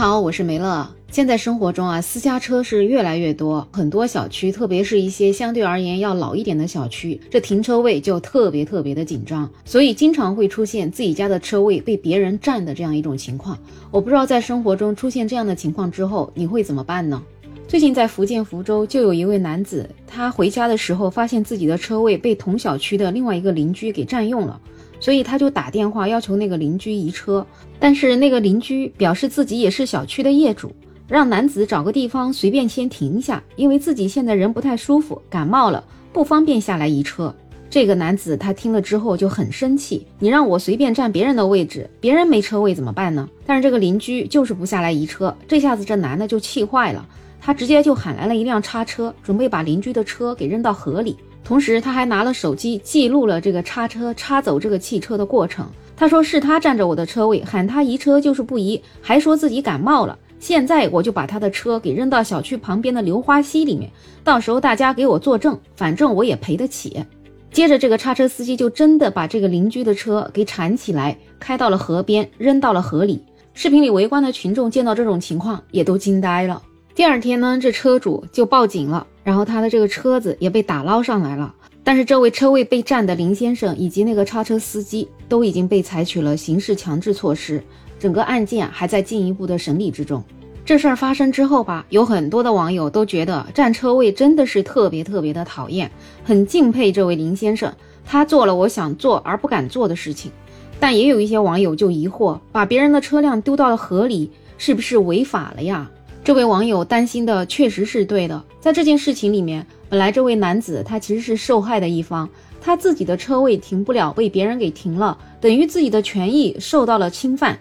好，我是梅乐。现在生活中啊，私家车是越来越多，很多小区，特别是一些相对而言要老一点的小区，这停车位就特别特别的紧张，所以经常会出现自己家的车位被别人占的这样一种情况。我不知道在生活中出现这样的情况之后，你会怎么办呢？最近在福建福州就有一位男子，他回家的时候发现自己的车位被同小区的另外一个邻居给占用了。所以他就打电话要求那个邻居移车，但是那个邻居表示自己也是小区的业主，让男子找个地方随便先停一下，因为自己现在人不太舒服，感冒了，不方便下来移车。这个男子他听了之后就很生气，你让我随便占别人的位置，别人没车位怎么办呢？但是这个邻居就是不下来移车，这下子这男的就气坏了，他直接就喊来了一辆叉车，准备把邻居的车给扔到河里。同时，他还拿了手机记录了这个叉车叉走这个汽车的过程。他说是他占着我的车位，喊他移车就是不移，还说自己感冒了。现在我就把他的车给扔到小区旁边的流花溪里面，到时候大家给我作证，反正我也赔得起。接着，这个叉车司机就真的把这个邻居的车给铲起来，开到了河边，扔到了河里。视频里围观的群众见到这种情况，也都惊呆了。第二天呢，这车主就报警了。然后他的这个车子也被打捞上来了，但是这位车位被占的林先生以及那个叉车司机都已经被采取了刑事强制措施，整个案件还在进一步的审理之中。这事儿发生之后吧，有很多的网友都觉得占车位真的是特别特别的讨厌，很敬佩这位林先生，他做了我想做而不敢做的事情。但也有一些网友就疑惑，把别人的车辆丢到了河里，是不是违法了呀？这位网友担心的确实是对的，在这件事情里面，本来这位男子他其实是受害的一方，他自己的车位停不了，被别人给停了，等于自己的权益受到了侵犯。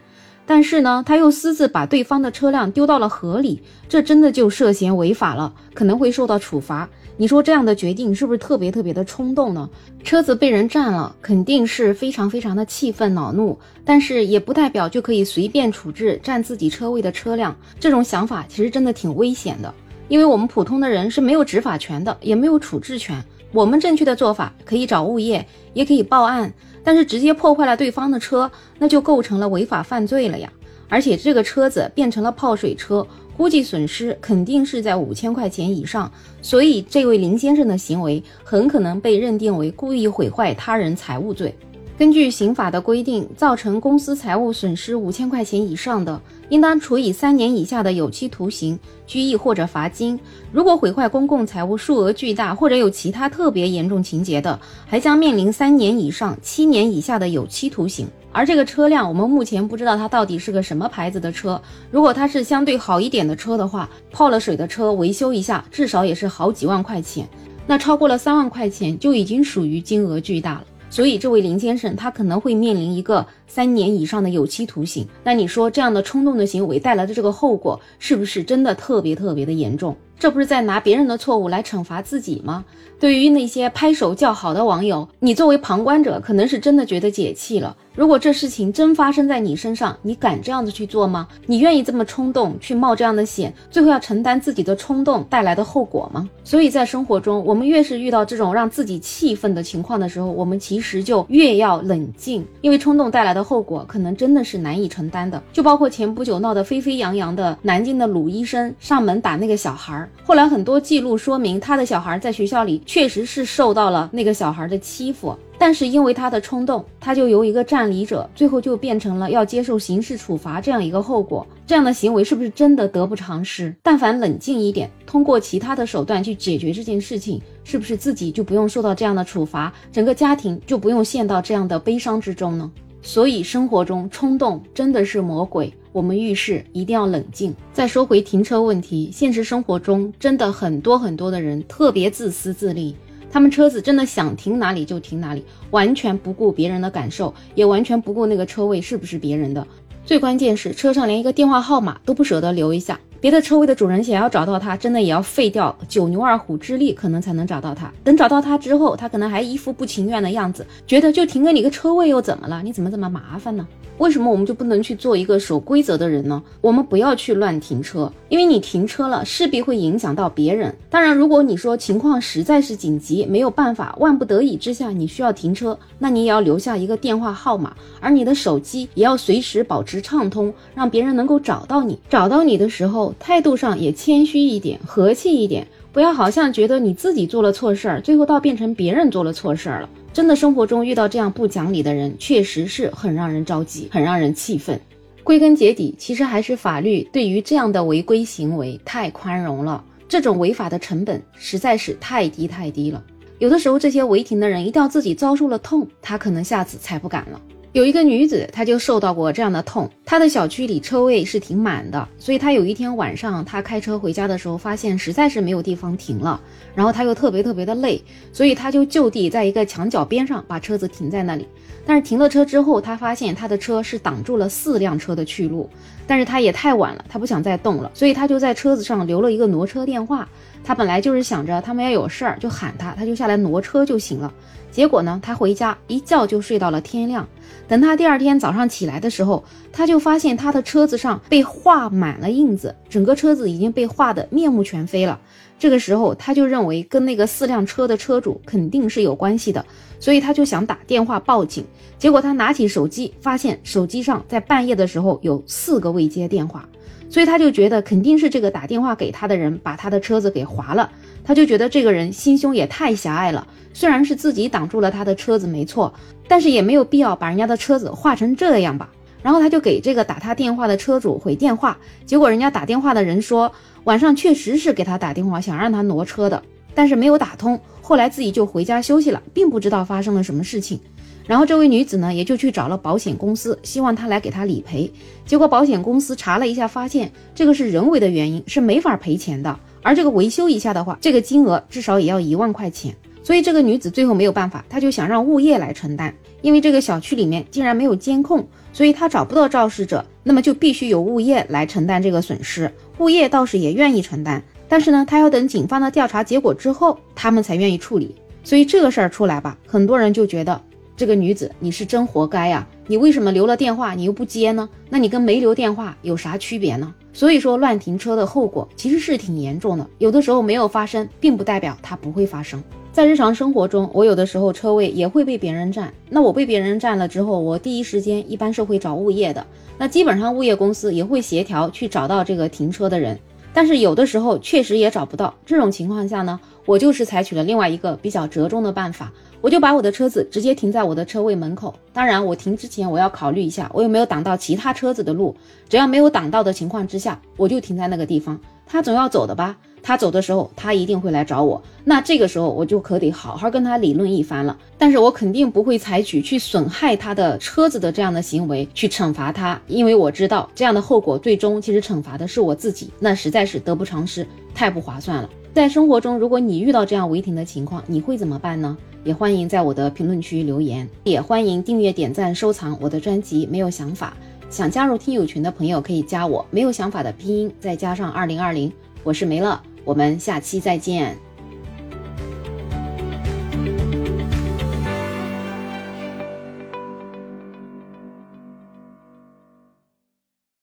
但是呢，他又私自把对方的车辆丢到了河里，这真的就涉嫌违法了，可能会受到处罚。你说这样的决定是不是特别特别的冲动呢？车子被人占了，肯定是非常非常的气愤恼怒，但是也不代表就可以随便处置占自己车位的车辆。这种想法其实真的挺危险的，因为我们普通的人是没有执法权的，也没有处置权。我们正确的做法可以找物业，也可以报案。但是直接破坏了对方的车，那就构成了违法犯罪了呀！而且这个车子变成了泡水车，估计损失肯定是在五千块钱以上。所以这位林先生的行为很可能被认定为故意毁坏他人财物罪。根据刑法的规定，造成公司财物损失五千块钱以上的，应当处以三年以下的有期徒刑、拘役或者罚金；如果毁坏公共财物数额巨大或者有其他特别严重情节的，还将面临三年以上七年以下的有期徒刑。而这个车辆，我们目前不知道它到底是个什么牌子的车。如果它是相对好一点的车的话，泡了水的车维修一下，至少也是好几万块钱。那超过了三万块钱，就已经属于金额巨大了。所以，这位林先生他可能会面临一个三年以上的有期徒刑。那你说，这样的冲动的行为带来的这个后果，是不是真的特别特别的严重？这不是在拿别人的错误来惩罚自己吗？对于那些拍手叫好的网友，你作为旁观者，可能是真的觉得解气了。如果这事情真发生在你身上，你敢这样子去做吗？你愿意这么冲动去冒这样的险，最后要承担自己的冲动带来的后果吗？所以在生活中，我们越是遇到这种让自己气愤的情况的时候，我们其实就越要冷静，因为冲动带来的后果可能真的是难以承担的。就包括前不久闹得沸沸扬扬的南京的鲁医生上门打那个小孩，后来很多记录说明他的小孩在学校里确实是受到了那个小孩的欺负。但是因为他的冲动，他就由一个占理者，最后就变成了要接受刑事处罚这样一个后果。这样的行为是不是真的得不偿失？但凡冷静一点，通过其他的手段去解决这件事情，是不是自己就不用受到这样的处罚，整个家庭就不用陷到这样的悲伤之中呢？所以生活中冲动真的是魔鬼，我们遇事一定要冷静。再说回停车问题，现实生活中真的很多很多的人特别自私自利。他们车子真的想停哪里就停哪里，完全不顾别人的感受，也完全不顾那个车位是不是别人的。最关键是车上连一个电话号码都不舍得留一下，别的车位的主人想要找到他，真的也要费掉九牛二虎之力，可能才能找到他。等找到他之后，他可能还一副不情愿的样子，觉得就停给你个车位又怎么了？你怎么这么麻烦呢？为什么我们就不能去做一个守规则的人呢？我们不要去乱停车，因为你停车了，势必会影响到别人。当然，如果你说情况实在是紧急，没有办法，万不得已之下你需要停车，那你也要留下一个电话号码，而你的手机也要随时保持畅通，让别人能够找到你。找到你的时候，态度上也谦虚一点，和气一点，不要好像觉得你自己做了错事儿，最后倒变成别人做了错事儿了。真的生活中遇到这样不讲理的人，确实是很让人着急，很让人气愤。归根结底，其实还是法律对于这样的违规行为太宽容了，这种违法的成本实在是太低太低了。有的时候，这些违停的人一定要自己遭受了痛，他可能下次才不敢了。有一个女子，她就受到过这样的痛。她的小区里车位是挺满的，所以她有一天晚上，她开车回家的时候，发现实在是没有地方停了。然后她又特别特别的累，所以她就就地在一个墙角边上把车子停在那里。但是停了车之后，她发现她的车是挡住了四辆车的去路。但是她也太晚了，她不想再动了，所以她就在车子上留了一个挪车电话。他本来就是想着他们要有事儿就喊他，他就下来挪车就行了。结果呢，他回家一觉就睡到了天亮。等他第二天早上起来的时候，他就发现他的车子上被画满了印子，整个车子已经被画得面目全非了。这个时候，他就认为跟那个四辆车的车主肯定是有关系的，所以他就想打电话报警。结果他拿起手机，发现手机上在半夜的时候有四个未接电话，所以他就觉得肯定是这个打电话给他的人把他的车子给划了。他就觉得这个人心胸也太狭隘了。虽然是自己挡住了他的车子，没错，但是也没有必要把人家的车子划成这样吧。然后他就给这个打他电话的车主回电话，结果人家打电话的人说晚上确实是给他打电话，想让他挪车的，但是没有打通。后来自己就回家休息了，并不知道发生了什么事情。然后这位女子呢，也就去找了保险公司，希望他来给她理赔。结果保险公司查了一下，发现这个是人为的原因，是没法赔钱的。而这个维修一下的话，这个金额至少也要一万块钱。所以这个女子最后没有办法，她就想让物业来承担，因为这个小区里面竟然没有监控，所以她找不到肇事者，那么就必须由物业来承担这个损失。物业倒是也愿意承担，但是呢，他要等警方的调查结果之后，他们才愿意处理。所以这个事儿出来吧，很多人就觉得这个女子你是真活该呀，你为什么留了电话你又不接呢？那你跟没留电话有啥区别呢？所以说乱停车的后果其实是挺严重的，有的时候没有发生，并不代表它不会发生。在日常生活中，我有的时候车位也会被别人占。那我被别人占了之后，我第一时间一般是会找物业的。那基本上物业公司也会协调去找到这个停车的人。但是有的时候确实也找不到。这种情况下呢，我就是采取了另外一个比较折中的办法，我就把我的车子直接停在我的车位门口。当然，我停之前我要考虑一下我有没有挡到其他车子的路。只要没有挡到的情况之下，我就停在那个地方。他总要走的吧？他走的时候，他一定会来找我。那这个时候，我就可得好好跟他理论一番了。但是我肯定不会采取去损害他的车子的这样的行为去惩罚他，因为我知道这样的后果最终其实惩罚的是我自己，那实在是得不偿失，太不划算了。在生活中，如果你遇到这样违停的情况，你会怎么办呢？也欢迎在我的评论区留言，也欢迎订阅、点赞、收藏我的专辑。没有想法，想加入听友群的朋友可以加我，没有想法的拼音再加上二零二零，我是梅乐。我们下期再见。